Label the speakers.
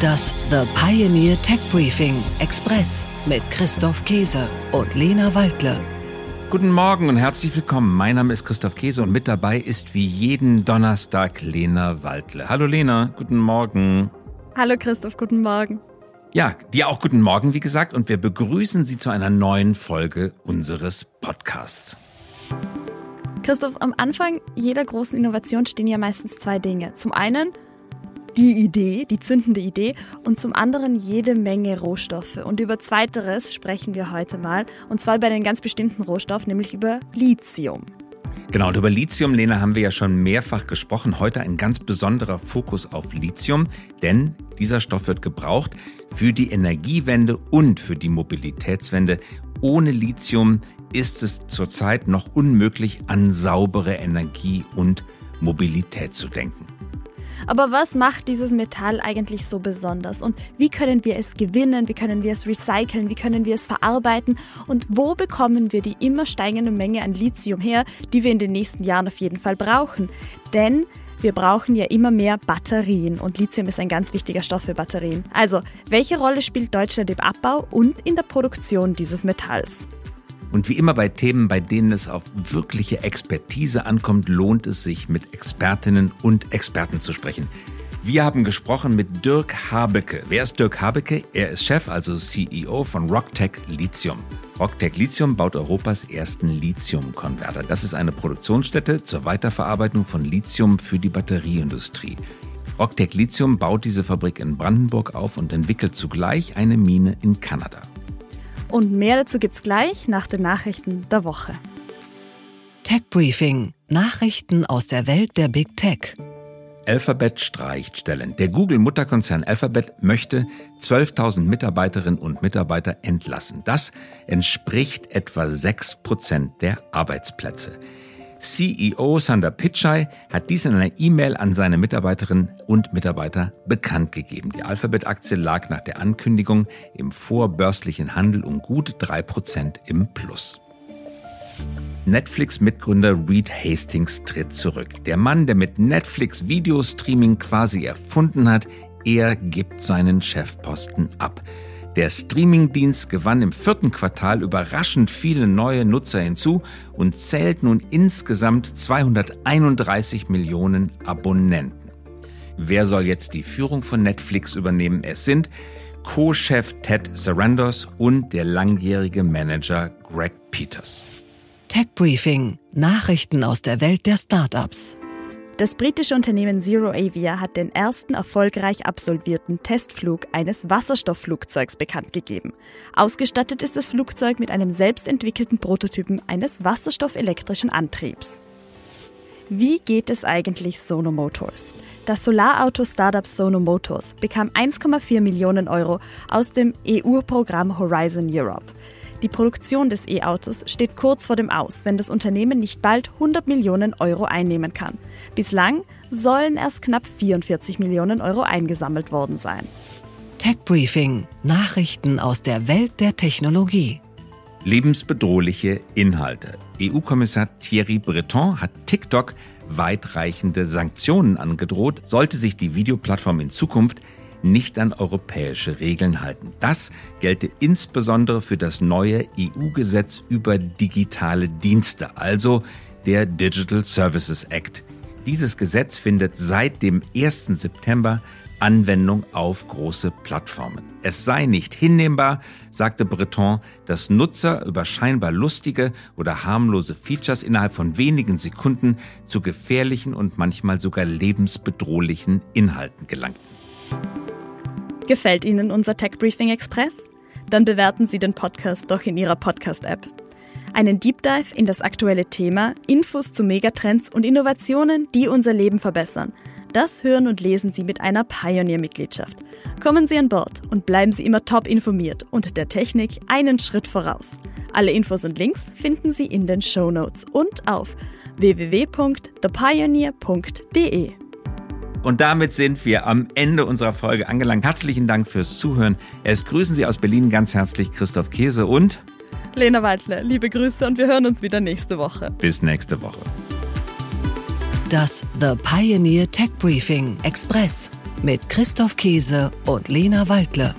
Speaker 1: Das The Pioneer Tech Briefing Express mit Christoph Käse und Lena Waldle.
Speaker 2: Guten Morgen und herzlich willkommen. Mein Name ist Christoph Käse und mit dabei ist wie jeden Donnerstag Lena Waldle. Hallo Lena, guten Morgen.
Speaker 3: Hallo Christoph, guten Morgen.
Speaker 2: Ja, dir auch guten Morgen, wie gesagt, und wir begrüßen Sie zu einer neuen Folge unseres Podcasts.
Speaker 3: Christoph, am Anfang jeder großen Innovation stehen ja meistens zwei Dinge. Zum einen die Idee, die zündende Idee und zum anderen jede Menge Rohstoffe. Und über zweiteres sprechen wir heute mal, und zwar über einen ganz bestimmten Rohstoff, nämlich über Lithium.
Speaker 2: Genau, und über Lithium, Lena, haben wir ja schon mehrfach gesprochen. Heute ein ganz besonderer Fokus auf Lithium, denn dieser Stoff wird gebraucht für die Energiewende und für die Mobilitätswende. Ohne Lithium ist es zurzeit noch unmöglich, an saubere Energie und Mobilität zu denken.
Speaker 3: Aber was macht dieses Metall eigentlich so besonders? Und wie können wir es gewinnen? Wie können wir es recyceln? Wie können wir es verarbeiten? Und wo bekommen wir die immer steigende Menge an Lithium her, die wir in den nächsten Jahren auf jeden Fall brauchen? Denn wir brauchen ja immer mehr Batterien und Lithium ist ein ganz wichtiger Stoff für Batterien. Also, welche Rolle spielt Deutschland im Abbau und in der Produktion dieses Metalls?
Speaker 2: Und wie immer bei Themen, bei denen es auf wirkliche Expertise ankommt, lohnt es sich, mit Expertinnen und Experten zu sprechen. Wir haben gesprochen mit Dirk Habecke. Wer ist Dirk Habecke? Er ist Chef, also CEO von Rocktech Lithium. Rocktech Lithium baut Europas ersten Lithium-Konverter. Das ist eine Produktionsstätte zur Weiterverarbeitung von Lithium für die Batterieindustrie. Rocktech Lithium baut diese Fabrik in Brandenburg auf und entwickelt zugleich eine Mine in Kanada.
Speaker 3: Und mehr dazu gibt's gleich nach den Nachrichten der Woche.
Speaker 1: Tech Briefing. Nachrichten aus der Welt der Big Tech.
Speaker 2: Alphabet streicht Stellen. Der Google-Mutterkonzern Alphabet möchte 12.000 Mitarbeiterinnen und Mitarbeiter entlassen. Das entspricht etwa 6 Prozent der Arbeitsplätze. CEO Sander Pichai hat dies in einer E-Mail an seine Mitarbeiterinnen und Mitarbeiter bekannt gegeben. Die Alphabet-Aktie lag nach der Ankündigung im vorbörslichen Handel um gut drei Prozent im Plus. Netflix-Mitgründer Reed Hastings tritt zurück. Der Mann, der mit Netflix Videostreaming quasi erfunden hat, er gibt seinen Chefposten ab. Der Streamingdienst gewann im vierten Quartal überraschend viele neue Nutzer hinzu und zählt nun insgesamt 231 Millionen Abonnenten. Wer soll jetzt die Führung von Netflix übernehmen? Es sind Co-Chef Ted Sarandos und der langjährige Manager Greg Peters.
Speaker 1: Tech Briefing. Nachrichten aus der Welt der Startups.
Speaker 3: Das britische Unternehmen Zero Avia hat den ersten erfolgreich absolvierten Testflug eines Wasserstoffflugzeugs bekannt gegeben. Ausgestattet ist das Flugzeug mit einem selbstentwickelten Prototypen eines wasserstoffelektrischen Antriebs. Wie geht es eigentlich Sono Motors? Das Solarauto-Startup Sono Motors bekam 1,4 Millionen Euro aus dem EU-Programm Horizon Europe. Die Produktion des E-Autos steht kurz vor dem Aus, wenn das Unternehmen nicht bald 100 Millionen Euro einnehmen kann. Bislang sollen erst knapp 44 Millionen Euro eingesammelt worden sein.
Speaker 1: Tech Briefing. Nachrichten aus der Welt der Technologie.
Speaker 2: Lebensbedrohliche Inhalte. EU-Kommissar Thierry Breton hat TikTok weitreichende Sanktionen angedroht, sollte sich die Videoplattform in Zukunft nicht an europäische Regeln halten. Das gelte insbesondere für das neue EU-Gesetz über digitale Dienste, also der Digital Services Act. Dieses Gesetz findet seit dem 1. September Anwendung auf große Plattformen. Es sei nicht hinnehmbar, sagte Breton, dass Nutzer über scheinbar lustige oder harmlose Features innerhalb von wenigen Sekunden zu gefährlichen und manchmal sogar lebensbedrohlichen Inhalten gelangten.
Speaker 3: Gefällt Ihnen unser Tech Briefing Express? Dann bewerten Sie den Podcast doch in Ihrer Podcast-App. Einen Deep Dive in das aktuelle Thema, Infos zu Megatrends und Innovationen, die unser Leben verbessern. Das hören und lesen Sie mit einer Pioneer-Mitgliedschaft. Kommen Sie an Bord und bleiben Sie immer top informiert und der Technik einen Schritt voraus. Alle Infos und Links finden Sie in den Show Notes und auf www.thepioneer.de.
Speaker 2: Und damit sind wir am Ende unserer Folge angelangt. Herzlichen Dank fürs Zuhören. Es grüßen Sie aus Berlin ganz herzlich Christoph Käse und
Speaker 3: Lena Waldle. Liebe Grüße und wir hören uns wieder nächste Woche.
Speaker 2: Bis nächste Woche.
Speaker 1: Das The Pioneer Tech Briefing Express mit Christoph Käse und Lena Waldle.